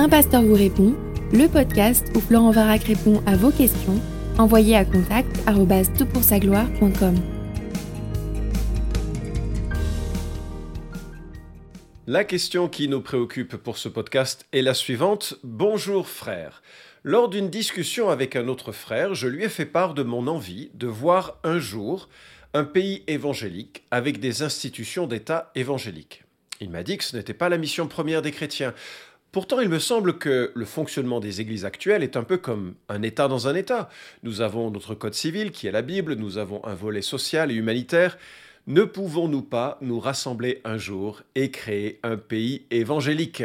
Un pasteur vous répond, le podcast où Florent Varac répond à vos questions, envoyez à contact gloire.com La question qui nous préoccupe pour ce podcast est la suivante. Bonjour frère. Lors d'une discussion avec un autre frère, je lui ai fait part de mon envie de voir un jour un pays évangélique avec des institutions d'État évangéliques. Il m'a dit que ce n'était pas la mission première des chrétiens. Pourtant, il me semble que le fonctionnement des églises actuelles est un peu comme un État dans un État. Nous avons notre code civil qui est la Bible, nous avons un volet social et humanitaire. Ne pouvons-nous pas nous rassembler un jour et créer un pays évangélique?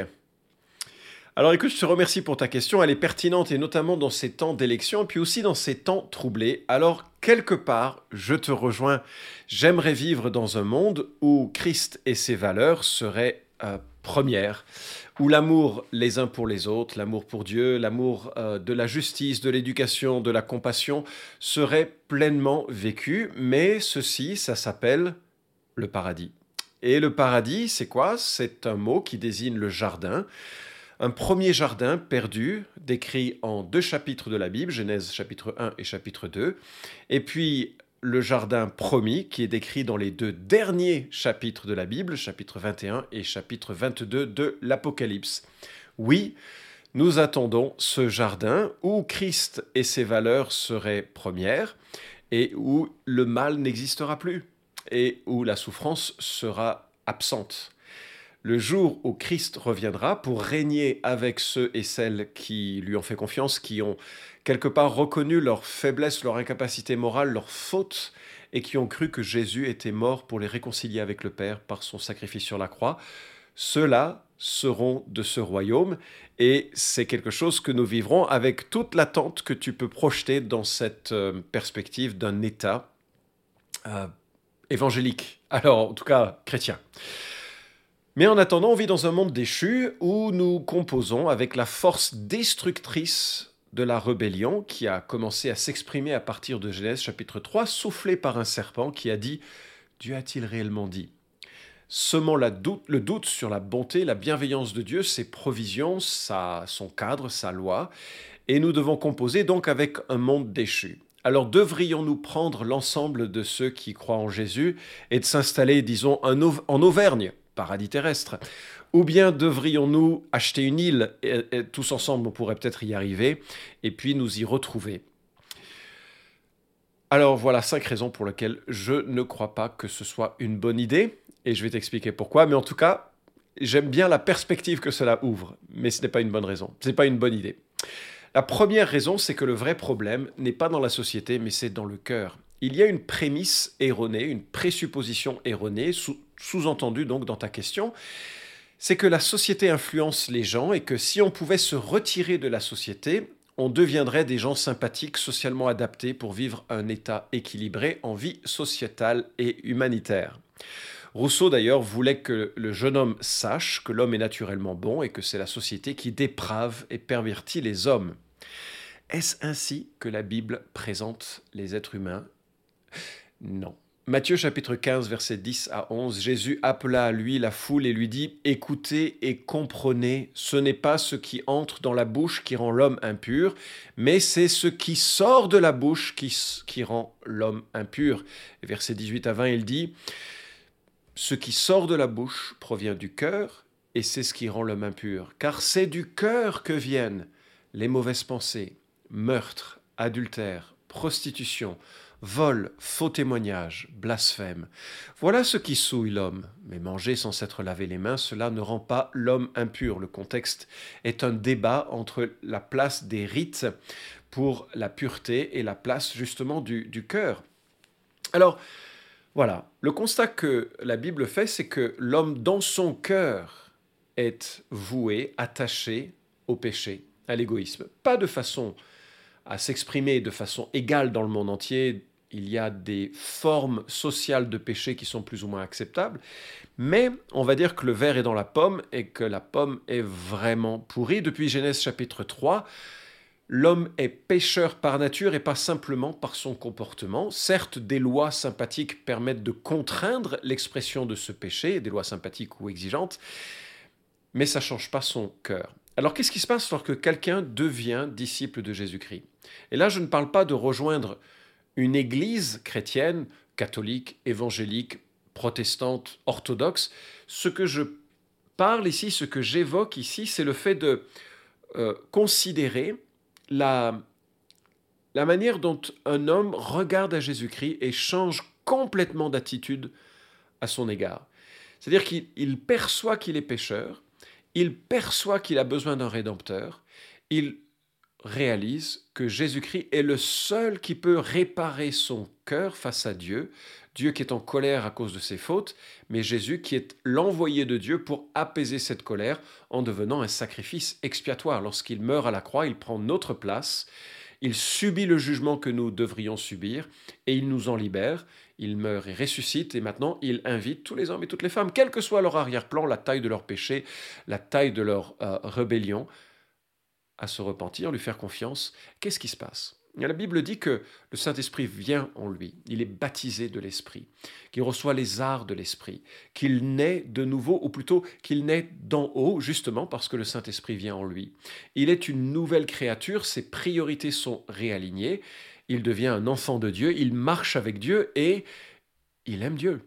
Alors écoute, je te remercie pour ta question, elle est pertinente et notamment dans ces temps d'élection puis aussi dans ces temps troublés. Alors quelque part, je te rejoins, j'aimerais vivre dans un monde où Christ et ses valeurs seraient euh, premières, où l'amour les uns pour les autres, l'amour pour Dieu, l'amour euh, de la justice, de l'éducation, de la compassion serait pleinement vécu, mais ceci, ça s'appelle le paradis. Et le paradis, c'est quoi? C'est un mot qui désigne le jardin. Un premier jardin perdu, décrit en deux chapitres de la Bible, Genèse chapitre 1 et chapitre 2, et puis le jardin promis, qui est décrit dans les deux derniers chapitres de la Bible, chapitre 21 et chapitre 22 de l'Apocalypse. Oui, nous attendons ce jardin où Christ et ses valeurs seraient premières, et où le mal n'existera plus, et où la souffrance sera absente le jour où Christ reviendra pour régner avec ceux et celles qui lui ont fait confiance, qui ont quelque part reconnu leur faiblesse, leur incapacité morale, leur faute, et qui ont cru que Jésus était mort pour les réconcilier avec le Père par son sacrifice sur la croix, ceux-là seront de ce royaume, et c'est quelque chose que nous vivrons avec toute l'attente que tu peux projeter dans cette euh, perspective d'un État euh, évangélique, alors en tout cas chrétien. Mais en attendant, on vit dans un monde déchu où nous composons avec la force destructrice de la rébellion qui a commencé à s'exprimer à partir de Genèse chapitre 3, soufflé par un serpent qui a dit Dieu a-t-il réellement dit? Semant le doute sur la bonté, la bienveillance de Dieu, ses provisions, sa, son cadre, sa loi, et nous devons composer donc avec un monde déchu. Alors devrions-nous prendre l'ensemble de ceux qui croient en Jésus et de s'installer, disons, en Auvergne paradis terrestre? Ou bien devrions-nous acheter une île, tous ensemble on pourrait peut-être y arriver, et puis nous y retrouver. Alors voilà cinq raisons pour lesquelles je ne crois pas que ce soit une bonne idée, et je vais t'expliquer pourquoi, mais en tout cas, j'aime bien la perspective que cela ouvre, mais ce n'est pas une bonne raison, ce n'est pas une bonne idée. La première raison, c'est que le vrai problème n'est pas dans la société, mais c'est dans le cœur. Il y a une prémisse erronée, une présupposition erronée, sous-entendue donc dans ta question, c'est que la société influence les gens et que si on pouvait se retirer de la société, on deviendrait des gens sympathiques, socialement adaptés pour vivre un état équilibré en vie sociétale et humanitaire. Rousseau d'ailleurs voulait que le jeune homme sache que l'homme est naturellement bon et que c'est la société qui déprave et pervertit les hommes. Est-ce ainsi que la Bible présente les êtres humains? Non. Matthieu chapitre 15, verset 10 à 11, Jésus appela à lui la foule et lui dit, Écoutez et comprenez, ce n'est pas ce qui entre dans la bouche qui rend l'homme impur, mais c'est ce qui sort de la bouche qui, qui rend l'homme impur. verset 18 à 20, il dit, Ce qui sort de la bouche provient du cœur, et c'est ce qui rend l'homme impur, car c'est du cœur que viennent les mauvaises pensées, meurtres, adultères, prostitution, vol, faux témoignage, blasphème. Voilà ce qui souille l'homme. Mais manger sans s'être lavé les mains, cela ne rend pas l'homme impur. Le contexte est un débat entre la place des rites pour la pureté et la place justement du, du cœur. Alors, voilà, le constat que la Bible fait, c'est que l'homme dans son cœur est voué, attaché au péché, à l'égoïsme. Pas de façon à s'exprimer de façon égale dans le monde entier, il y a des formes sociales de péché qui sont plus ou moins acceptables, mais on va dire que le verre est dans la pomme et que la pomme est vraiment pourrie. Depuis Genèse chapitre 3, l'homme est pécheur par nature et pas simplement par son comportement. Certes, des lois sympathiques permettent de contraindre l'expression de ce péché, des lois sympathiques ou exigeantes, mais ça ne change pas son cœur. Alors qu'est-ce qui se passe lorsque quelqu'un devient disciple de Jésus-Christ? Et là, je ne parle pas de rejoindre une église chrétienne, catholique, évangélique, protestante, orthodoxe. Ce que je parle ici, ce que j'évoque ici, c'est le fait de euh, considérer la, la manière dont un homme regarde à Jésus-Christ et change complètement d'attitude à son égard. C'est-à-dire qu'il perçoit qu'il est pécheur, il perçoit qu'il a besoin d'un rédempteur, il réalise que Jésus-Christ est le seul qui peut réparer son cœur face à Dieu, Dieu qui est en colère à cause de ses fautes, mais Jésus qui est l'envoyé de Dieu pour apaiser cette colère en devenant un sacrifice expiatoire. Lorsqu'il meurt à la croix, il prend notre place, il subit le jugement que nous devrions subir et il nous en libère. Il meurt et ressuscite et maintenant il invite tous les hommes et toutes les femmes, quel que soit leur arrière-plan, la taille de leur péché, la taille de leur euh, rébellion, à se repentir, lui faire confiance. Qu'est-ce qui se passe? La Bible dit que le Saint-Esprit vient en lui, il est baptisé de l'Esprit, qu'il reçoit les arts de l'Esprit, qu'il naît de nouveau, ou plutôt qu'il naît d'en haut, justement parce que le Saint-Esprit vient en lui. Il est une nouvelle créature, ses priorités sont réalignées, il devient un enfant de Dieu, il marche avec Dieu et il aime Dieu.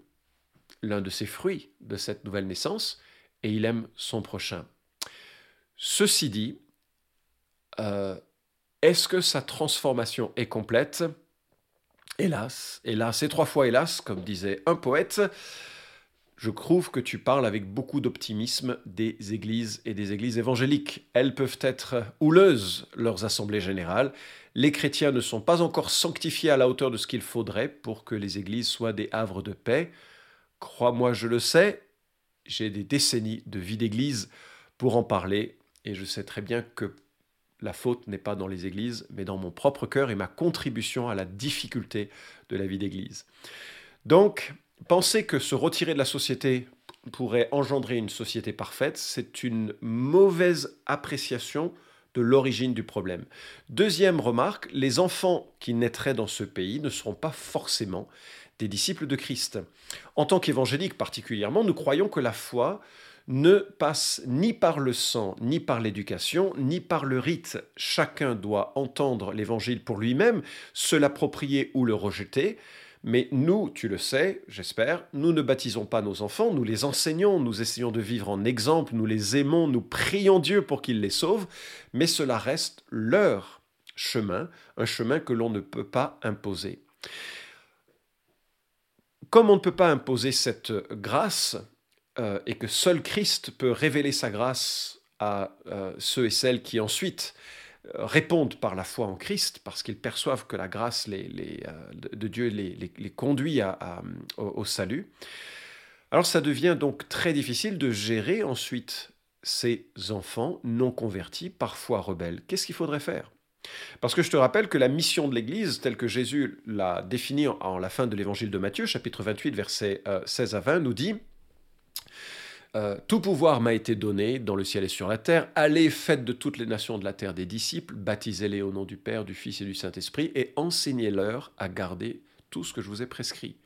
L'un de ses fruits de cette nouvelle naissance, et il aime son prochain. Ceci dit, euh, est-ce que sa transformation est complète? Hélas, hélas, et trois fois hélas, comme disait un poète, je trouve que tu parles avec beaucoup d'optimisme des églises et des églises évangéliques. Elles peuvent être houleuses, leurs assemblées générales. Les chrétiens ne sont pas encore sanctifiés à la hauteur de ce qu'il faudrait pour que les églises soient des havres de paix. Crois-moi, je le sais, j'ai des décennies de vie d'église pour en parler, et je sais très bien que la faute n'est pas dans les églises, mais dans mon propre cœur et ma contribution à la difficulté de la vie d'église. Donc, penser que se retirer de la société pourrait engendrer une société parfaite, c'est une mauvaise appréciation de l'origine du problème. Deuxième remarque, les enfants qui naîtraient dans ce pays ne seront pas forcément des disciples de Christ. En tant qu'évangéliques particulièrement, nous croyons que la foi ne passe ni par le sang, ni par l'éducation, ni par le rite. Chacun doit entendre l'évangile pour lui-même, se l'approprier ou le rejeter. Mais nous, tu le sais, j'espère, nous ne baptisons pas nos enfants, nous les enseignons, nous essayons de vivre en exemple, nous les aimons, nous prions Dieu pour qu'il les sauve, mais cela reste leur chemin, un chemin que l'on ne peut pas imposer. Comme on ne peut pas imposer cette grâce, euh, et que seul Christ peut révéler sa grâce à euh, ceux et celles qui ensuite euh, répondent par la foi en Christ, parce qu'ils perçoivent que la grâce de Dieu les, conduit au, salut. Alors ça devient donc très difficile de gérer ensuite ces enfants non convertis, parfois rebelles. Qu'est-ce qu'il faudrait faire? Parce que je te rappelle que la mission de l'Église, telle que Jésus l'a définie en, la fin de l'évangile de Matthieu, chapitre 28, versets 16 à 20, nous dit euh, tout pouvoir m'a été donné dans le ciel et sur la terre. Allez, faites de toutes les nations de la terre des disciples, baptisez-les au nom du Père, du Fils et du Saint-Esprit, et enseignez-leur à garder tout ce que je vous ai prescrit.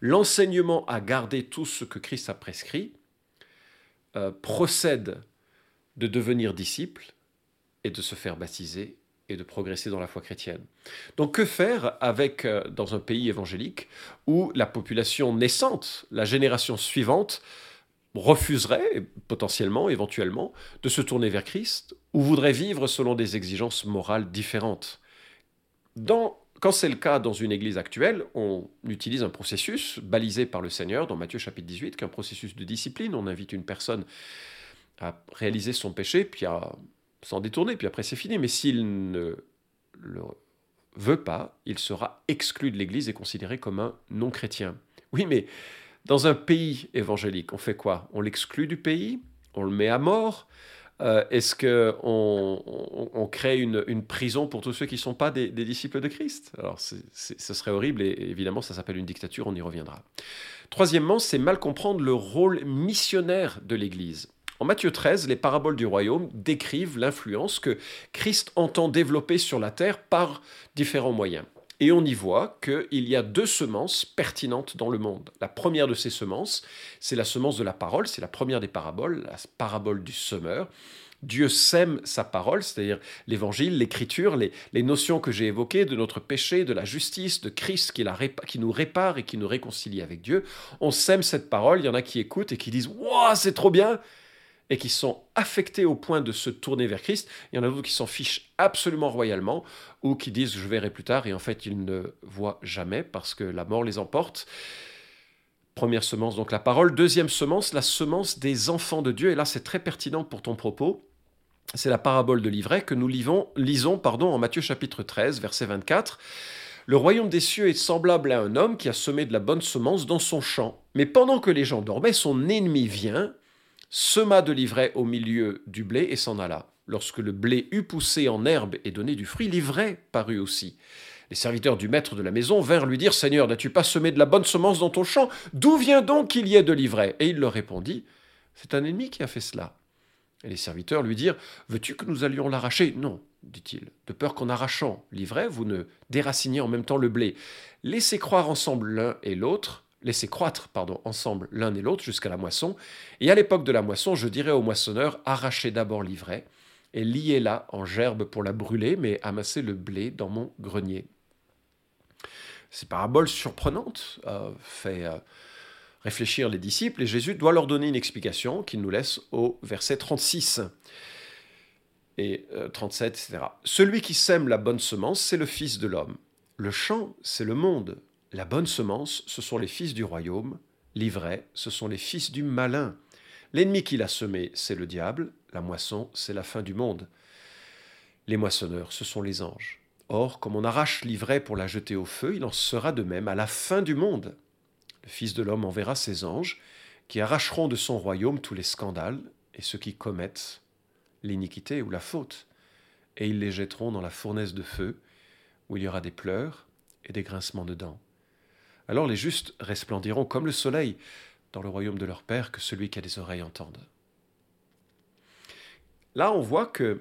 L'enseignement à garder tout ce que Christ a prescrit euh, procède de devenir disciple et de se faire baptiser et de progresser dans la foi chrétienne. Donc que faire avec euh, dans un pays évangélique où la population naissante, la génération suivante, refuserait potentiellement, éventuellement, de se tourner vers Christ ou voudrait vivre selon des exigences morales différentes. quand c'est le cas dans une église actuelle, on utilise un processus balisé par le Seigneur dans Matthieu chapitre 18, qui est un processus de discipline. On invite une personne à réaliser son péché, puis à s'en détourner, puis après c'est fini. Mais s'il ne le veut pas, il sera exclu de l'église et considéré comme un non-chrétien. Oui, mais dans un pays évangélique, on fait quoi? On l'exclut du pays? On le met à mort? Euh, Est-ce qu'on on, crée une, prison pour tous ceux qui ne sont pas des, disciples de Christ? Alors, ce serait horrible et évidemment, ça s'appelle une dictature, on y reviendra. Troisièmement, c'est mal comprendre le rôle missionnaire de l'Église. En Matthieu 13, les paraboles du royaume décrivent l'influence que Christ entend développer sur la terre par différents moyens. Et on y voit qu'il y a deux semences pertinentes dans le monde. La première de ces semences, c'est la semence de la parole, c'est la première des paraboles, la parabole du semeur. Dieu sème sa parole, c'est-à-dire l'évangile, l'écriture, les, notions que j'ai évoquées de notre péché, de la justice, de Christ qui, nous répare et qui nous réconcilie avec Dieu. On sème cette parole, il y en a qui écoutent et qui disent Waouh, c'est trop bien et qui sont affectés au point de se tourner vers Christ. Il y en a d'autres qui s'en fichent absolument royalement ou qui disent je verrai plus tard et en fait ils ne voient jamais parce que la mort les emporte. Première semence, donc la parole. Deuxième semence, la semence des enfants de Dieu. Et là, c'est très pertinent pour ton propos. C'est la parabole de l'ivraie que nous lisons pardon, en Matthieu chapitre 13, verset 24. Le royaume des cieux est semblable à un homme qui a semé de la bonne semence dans son champ. Mais pendant que les gens dormaient, son ennemi vient, sema de l'ivraie au milieu du blé et s'en alla. Lorsque le blé eut poussé en herbe et donné du fruit, l'ivraie parut aussi. Les serviteurs du maître de la maison vinrent lui dire Seigneur, n'as-tu pas semé de la bonne semence dans ton champ? D'où vient donc qu'il y ait de l'ivraie? Et il leur répondit C'est un ennemi qui a fait cela. Et les serviteurs lui dirent Veux-tu que nous allions l'arracher Non, dit-il, de peur qu'en arrachant l'ivraie, vous ne déraciniez en même temps le blé. Laissez croire ensemble l'un et l'autre, laissez croître, pardon, ensemble l'un et l'autre jusqu'à la moisson. Et à l'époque de la moisson, je dirai au moissonneur Arrachez d'abord l'ivraie et liez-la en gerbe pour la brûler, mais amassez le blé dans mon grenier. Ces paraboles surprenantes euh, fait. Euh, réfléchir les disciples et Jésus doit leur donner une explication qu'il nous laisse au verset 36 et 37, euh, etc. Celui qui sème la bonne semence, c'est le Fils de l'homme. Le champ, c'est le monde. La bonne semence, ce sont les fils du royaume. L'ivraie, ce sont les fils du malin. L'ennemi qui l'a semé, c'est le diable. La moisson, c'est la fin du monde. Les moissonneurs, ce sont les anges. Or, comme on arrache l'ivraie pour la jeter au feu, il en sera de même à la fin du monde. Le Fils de l'homme enverra ses anges, qui arracheront de son royaume tous les scandales et ceux qui commettent l'iniquité ou la faute, et ils les jetteront dans la fournaise de feu, où il y aura des pleurs et des grincements de dents. Alors les justes resplendiront comme le soleil dans le royaume de leur Père, que celui qui a des oreilles entende. Là, on voit que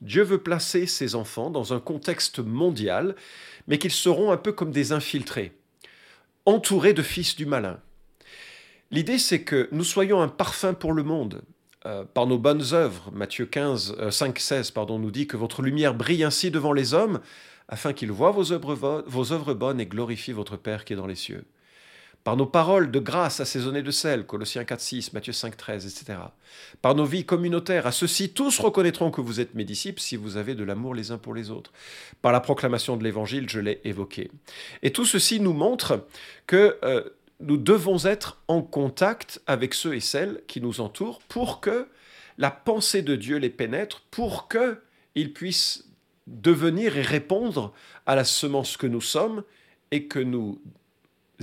Dieu veut placer ses enfants dans un contexte mondial, mais qu'ils seront un peu comme des infiltrés entouré de fils du malin. L'idée, c'est que nous soyons un parfum pour le monde. Euh, par nos bonnes œuvres, Matthieu 15, 5, 16 pardon, nous dit que votre lumière brille ainsi devant les hommes, afin qu'ils voient vos œuvres, bonnes et glorifient votre Père qui est dans les cieux par nos paroles de grâce assaisonnées de sel, Colossiens 4, 6, Matthieu 5, 13, etc. Par nos vies communautaires, à ceux-ci tous reconnaîtront que vous êtes mes disciples si vous avez de l'amour les uns pour les autres. Par la proclamation de l'Évangile, je l'ai évoqué. Et tout ceci nous montre que euh, nous devons être en contact avec ceux et celles qui nous entourent pour que la pensée de Dieu les pénètre, pour qu'ils puissent devenir et répondre à la semence que nous sommes et que nous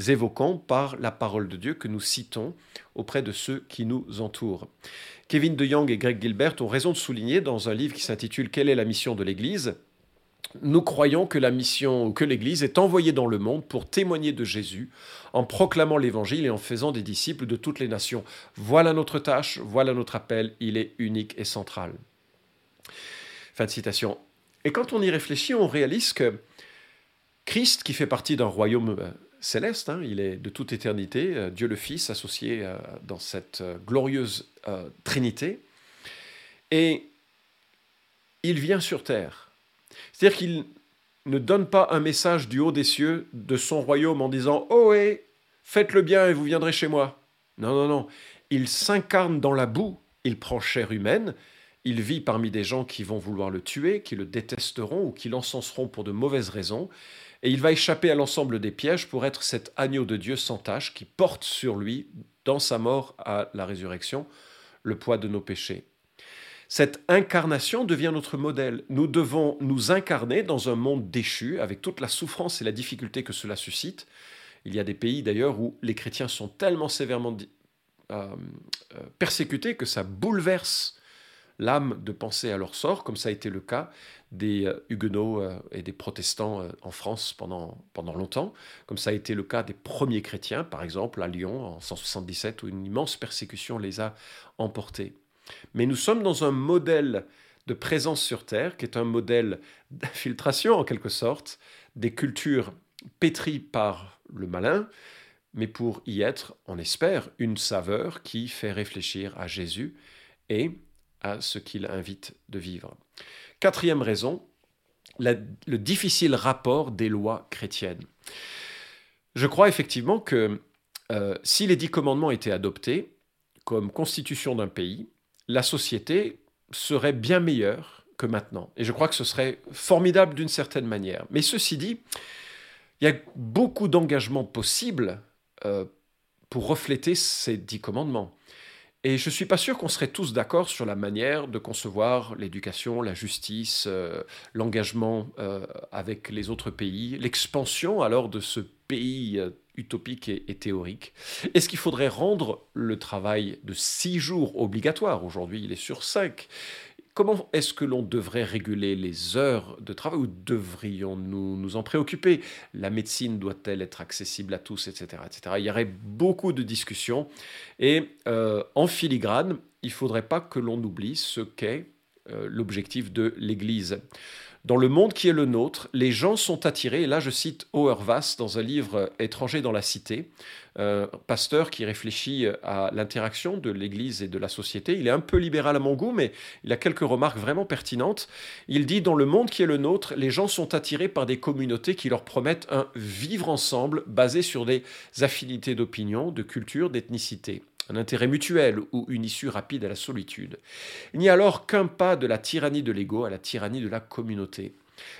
évoquons par la parole de Dieu que nous citons auprès de ceux qui nous entourent. Kevin de Young et Greg Gilbert ont raison de souligner dans un livre qui s'intitule Quelle est la mission de l'Église? Nous croyons que la mission, que l'Église est envoyée dans le monde pour témoigner de Jésus, en proclamant l'Évangile et en faisant des disciples de toutes les nations. Voilà notre tâche, voilà notre appel, il est unique et central. Fin de citation. Et quand on y réfléchit, on réalise que Christ, qui fait partie d'un royaume euh, céleste, hein, il est de toute éternité, euh, Dieu le Fils associé euh, dans cette glorieuse Trinité, et il vient sur terre. C'est-à-dire qu'il ne donne pas un message du haut des cieux de son royaume en disant Oh, hé, faites le bien et vous viendrez chez moi. Non, non, non. Il s'incarne dans la boue, il prend chair humaine, il vit parmi des gens qui vont vouloir le tuer, qui le détesteront ou qui l'encenseront pour de mauvaises raisons, et il va échapper à l'ensemble des pièges pour être cet agneau de Dieu sans tache qui porte sur lui, dans sa mort à la résurrection, le poids de nos péchés. Cette incarnation devient notre modèle. Nous devons nous incarner dans un monde déchu, avec toute la souffrance et la difficulté que cela suscite. Il y a des pays d'ailleurs où les chrétiens sont tellement sévèrement euh, euh, persécutés que ça bouleverse l'âme de penser à leur sort, comme ça a été le cas des euh, huguenots euh, et des protestants euh, en France pendant, pendant longtemps, comme ça a été le cas des premiers chrétiens, par exemple à Lyon en 177, où une immense persécution les a emportés. Mais nous sommes dans un modèle de présence sur Terre, qui est un modèle d'infiltration en quelque sorte des cultures pétries par le malin, mais pour y être, on espère, une saveur qui fait réfléchir à Jésus et à ce qu'il invite de vivre. Quatrième raison, le difficile rapport des lois chrétiennes. Je crois effectivement que euh, si les dix commandements étaient adoptés comme constitution d'un pays, la société serait bien meilleure que maintenant. Et je crois que ce serait formidable d'une certaine manière. Mais ceci dit, il y a beaucoup d'engagements possibles euh, pour refléter ces dix commandements. Et je ne suis pas sûr qu'on serait tous d'accord sur la manière de concevoir l'éducation, la justice, euh, l'engagement euh, avec les autres pays, l'expansion alors de ce pays utopique et, et théorique. Est-ce qu'il faudrait rendre le travail de six jours obligatoire? Aujourd'hui, il est sur cinq. Comment est-ce que l'on devrait réguler les heures de travail ou devrions-nous nous en préoccuper? La médecine doit-elle être accessible à tous, etc., etc. Il y aurait beaucoup de discussions et euh, en filigrane, il ne faudrait pas que l'on oublie ce qu'est euh, l'objectif de l'Église. Dans le monde qui est le nôtre, les gens sont attirés, et là je cite Auerwas dans un livre Étranger dans la cité, euh, pasteur qui réfléchit à l'interaction de l'Église et de la société. Il est un peu libéral à mon goût, mais il a quelques remarques vraiment pertinentes. Il dit, dans le monde qui est le nôtre, les gens sont attirés par des communautés qui leur promettent un vivre ensemble basé sur des affinités d'opinion, de culture, d'ethnicité un intérêt mutuel ou une issue rapide à la solitude. Il n'y a alors qu'un pas de la tyrannie de l'ego à la tyrannie de la communauté.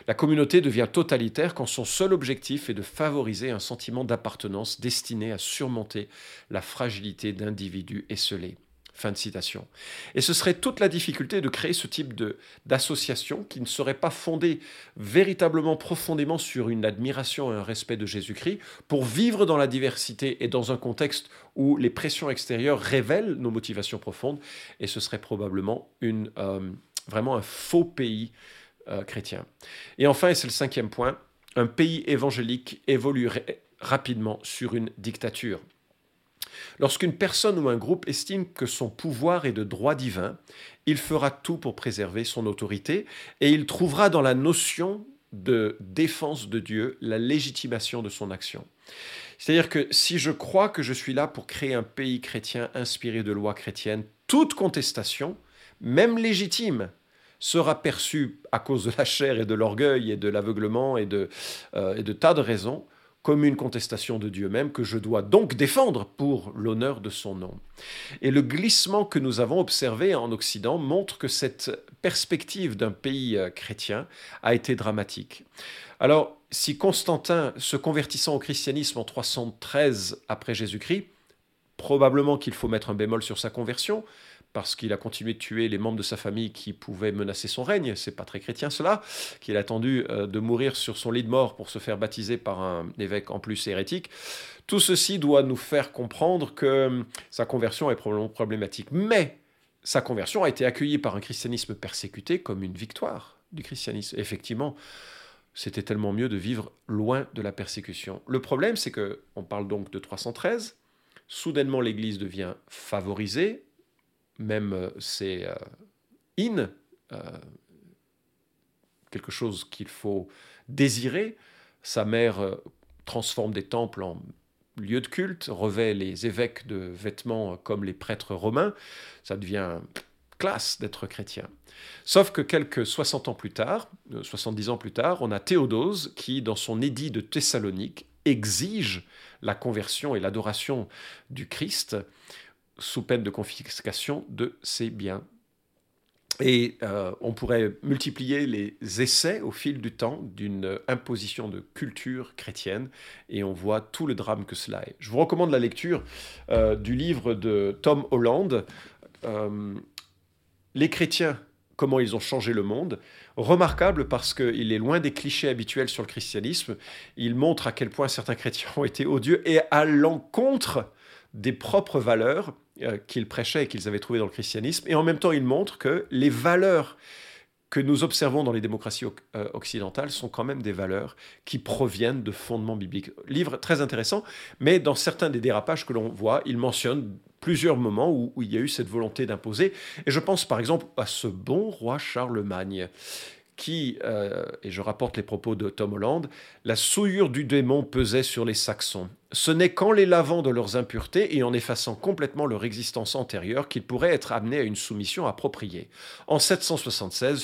La communauté devient totalitaire quand son seul objectif est de favoriser un sentiment d'appartenance destiné à surmonter la fragilité d'individus esselés. Fin de citation. Et ce serait toute la difficulté de créer ce type d'association qui ne serait pas fondée véritablement profondément sur une admiration et un respect de Jésus-Christ pour vivre dans la diversité et dans un contexte où les pressions extérieures révèlent nos motivations profondes. Et ce serait probablement une, euh, vraiment un faux pays euh, chrétien. Et enfin, et c'est le cinquième point, un pays évangélique évoluerait rapidement sur une dictature. Lorsqu'une personne ou un groupe estime que son pouvoir est de droit divin, il fera tout pour préserver son autorité et il trouvera dans la notion de défense de Dieu la légitimation de son action. C'est-à-dire que si je crois que je suis là pour créer un pays chrétien inspiré de lois chrétiennes, toute contestation, même légitime, sera perçue à cause de la chair et de l'orgueil et de l'aveuglement et, de, euh, tas de raisons comme une contestation de Dieu même que je dois donc défendre pour l'honneur de son nom. Et le glissement que nous avons observé en Occident montre que cette perspective d'un pays euh, chrétien a été dramatique. Alors, si Constantin, se convertissant au christianisme en 313 après Jésus-Christ, probablement qu'il faut mettre un bémol sur sa conversion, parce qu'il a continué de tuer les membres de sa famille qui pouvaient menacer son règne. C'est pas très chrétien cela, qu'il a attendu euh, de mourir sur son lit de mort pour se faire baptiser par un évêque en plus hérétique. Tout ceci doit nous faire comprendre que hum, sa conversion est probablement problématique. Mais sa conversion a été accueillie par un christianisme persécuté comme une victoire du christianisme. Effectivement, c'était tellement mieux de vivre loin de la persécution. Le problème, c'est que on parle donc de 313. Soudainement, l'Église devient favorisée, même euh, c'est euh, in, euh, quelque chose qu'il faut désirer. Sa mère transforme des temples en lieux de culte, revêt les évêques de vêtements comme les prêtres romains. Ça devient classe d'être chrétien. Sauf que quelques 60 ans plus tard, 70 ans plus tard, on a Théodose qui, dans son édit de Thessalonique, exige la conversion et l'adoration du Christ sous peine de confiscation de ses biens. Et euh, on pourrait multiplier les essais au fil du temps d'une imposition de culture chrétienne, et on voit tout le drame que cela est. Je vous recommande la lecture euh, du livre de Tom Holland, euh, Les chrétiens, comment ils ont changé le monde. Remarquable parce qu'il est loin des clichés habituels sur le christianisme. Il montre à quel point certains chrétiens ont été odieux et à l'encontre des propres valeurs euh, qu'ils prêchaient et qu'ils avaient trouvées dans le christianisme. Et en même temps, il montre que les valeurs que nous observons dans les démocraties euh, occidentales sont quand même des valeurs qui proviennent de fondements bibliques. Livre très intéressant, mais dans certains des dérapages que l'on voit, il mentionne plusieurs moments où il y a eu cette volonté d'imposer. Et je pense par exemple à ce bon roi Charlemagne qui, euh, et je rapporte les propos de Tom Holland, la souillure du démon pesait sur les Saxons. Ce n'est qu'en les lavant de leurs impuretés et en effaçant complètement leur existence antérieure qu'ils pourraient être amenés à une soumission appropriée. En 776,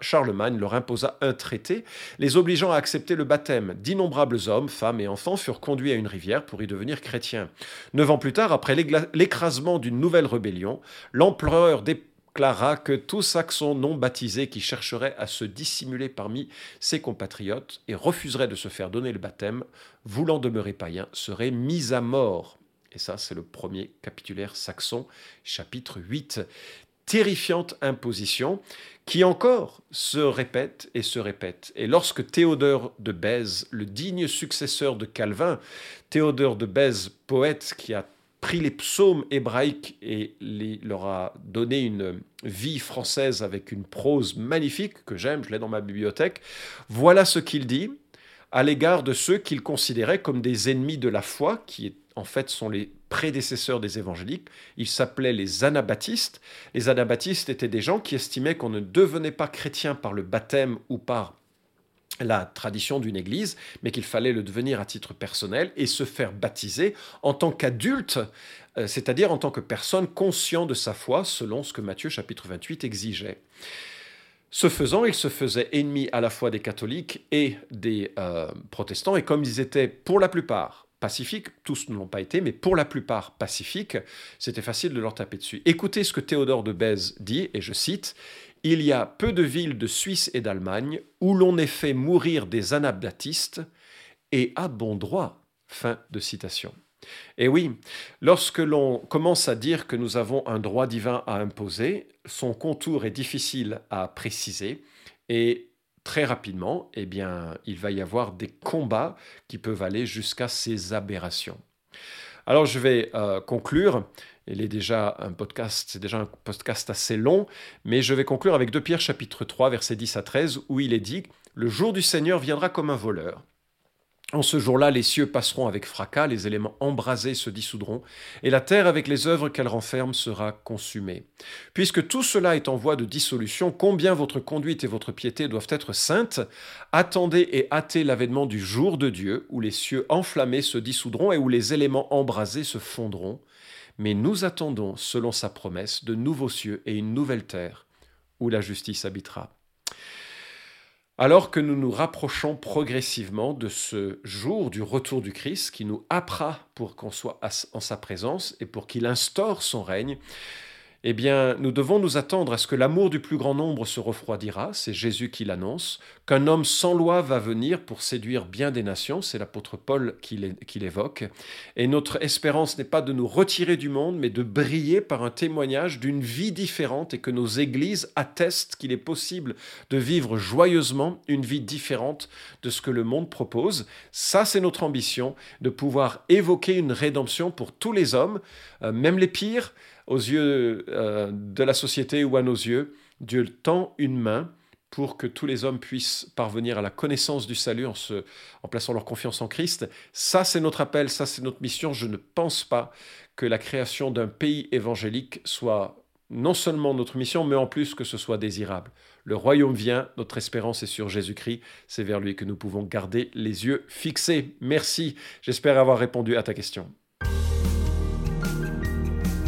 Charlemagne leur imposa un traité, les obligeant à accepter le baptême. D'innombrables hommes, femmes et enfants furent conduits à une rivière pour y devenir chrétiens. Neuf ans plus tard, après l'écrasement d'une nouvelle rébellion, l'empereur des déclara que tout Saxon non baptisé qui chercherait à se dissimuler parmi ses compatriotes et refuserait de se faire donner le baptême, voulant demeurer païen, serait mis à mort. Et ça, c'est le premier capitulaire saxon, chapitre 8. Terrifiante imposition qui encore se répète et se répète. Et lorsque Théodore de Bèze, le digne successeur de Calvin, Théodore de Bèze, poète qui a pris les psaumes hébraïques et leur a donné une vie française avec une prose magnifique que j'aime, je l'ai dans ma bibliothèque. Voilà ce qu'il dit à l'égard de ceux qu'il considérait comme des ennemis de la foi, qui en fait sont les prédécesseurs des évangéliques. Ils s'appelaient les anabaptistes. Les anabaptistes étaient des gens qui estimaient qu'on ne devenait pas chrétien par le baptême ou par la tradition d'une église, mais qu'il fallait le devenir à titre personnel et se faire baptiser en tant qu'adulte, euh, c'est-à-dire en tant que personne conscient de sa foi, selon ce que Matthieu chapitre 28 exigeait. Ce faisant, il se faisait ennemi à la fois des catholiques et des euh, protestants, et comme ils étaient pour la plupart pacifiques, tous ne l'ont pas été, mais pour la plupart pacifiques, c'était facile de leur taper dessus. Écoutez ce que Théodore de Bèze dit, et je cite, il y a peu de villes de Suisse et d'Allemagne où l'on ait fait mourir des anabaptistes, et à bon droit. Fin de citation. Et oui, lorsque l'on commence à dire que nous avons un droit divin à imposer, son contour est difficile à préciser et très rapidement, eh bien, il va y avoir des combats qui peuvent aller jusqu'à ces aberrations. Alors je vais euh, conclure il est déjà un podcast, c'est déjà un podcast assez long, mais je vais conclure avec 2 Pierre chapitre 3 versets 10 à 13 où il est dit le jour du Seigneur viendra comme un voleur. En ce jour-là, les cieux passeront avec fracas, les éléments embrasés se dissoudront, et la terre avec les œuvres qu'elle renferme sera consumée. Puisque tout cela est en voie de dissolution, combien votre conduite et votre piété doivent être saintes, attendez et hâtez l'avènement du jour de Dieu, où les cieux enflammés se dissoudront et où les éléments embrasés se fondront, mais nous attendons, selon sa promesse, de nouveaux cieux et une nouvelle terre où la justice habitera. Alors que nous nous rapprochons progressivement de ce jour du retour du Christ qui nous appera pour qu'on soit en sa présence et pour qu'il instaure son règne, eh bien, nous devons nous attendre à ce que l'amour du plus grand nombre se refroidira, c'est Jésus qui l'annonce, qu'un homme sans loi va venir pour séduire bien des nations, c'est l'apôtre Paul qui l'évoque, et notre espérance n'est pas de nous retirer du monde, mais de briller par un témoignage d'une vie différente et que nos églises attestent qu'il est possible de vivre joyeusement une vie différente de ce que le monde propose. Ça, c'est notre ambition, de pouvoir évoquer une rédemption pour tous les hommes, euh, même les pires, aux yeux euh, de la société ou à nos yeux, Dieu tend une main pour que tous les hommes puissent parvenir à la connaissance du salut en, plaçant leur confiance en Christ. Ça, c'est notre appel, ça, c'est notre mission. Je ne pense pas que la création d'un pays évangélique soit non seulement notre mission, mais en plus que ce soit désirable. Le royaume vient, notre espérance est sur Jésus-Christ, c'est vers lui que nous pouvons garder les yeux fixés. Merci, j'espère avoir répondu à ta question.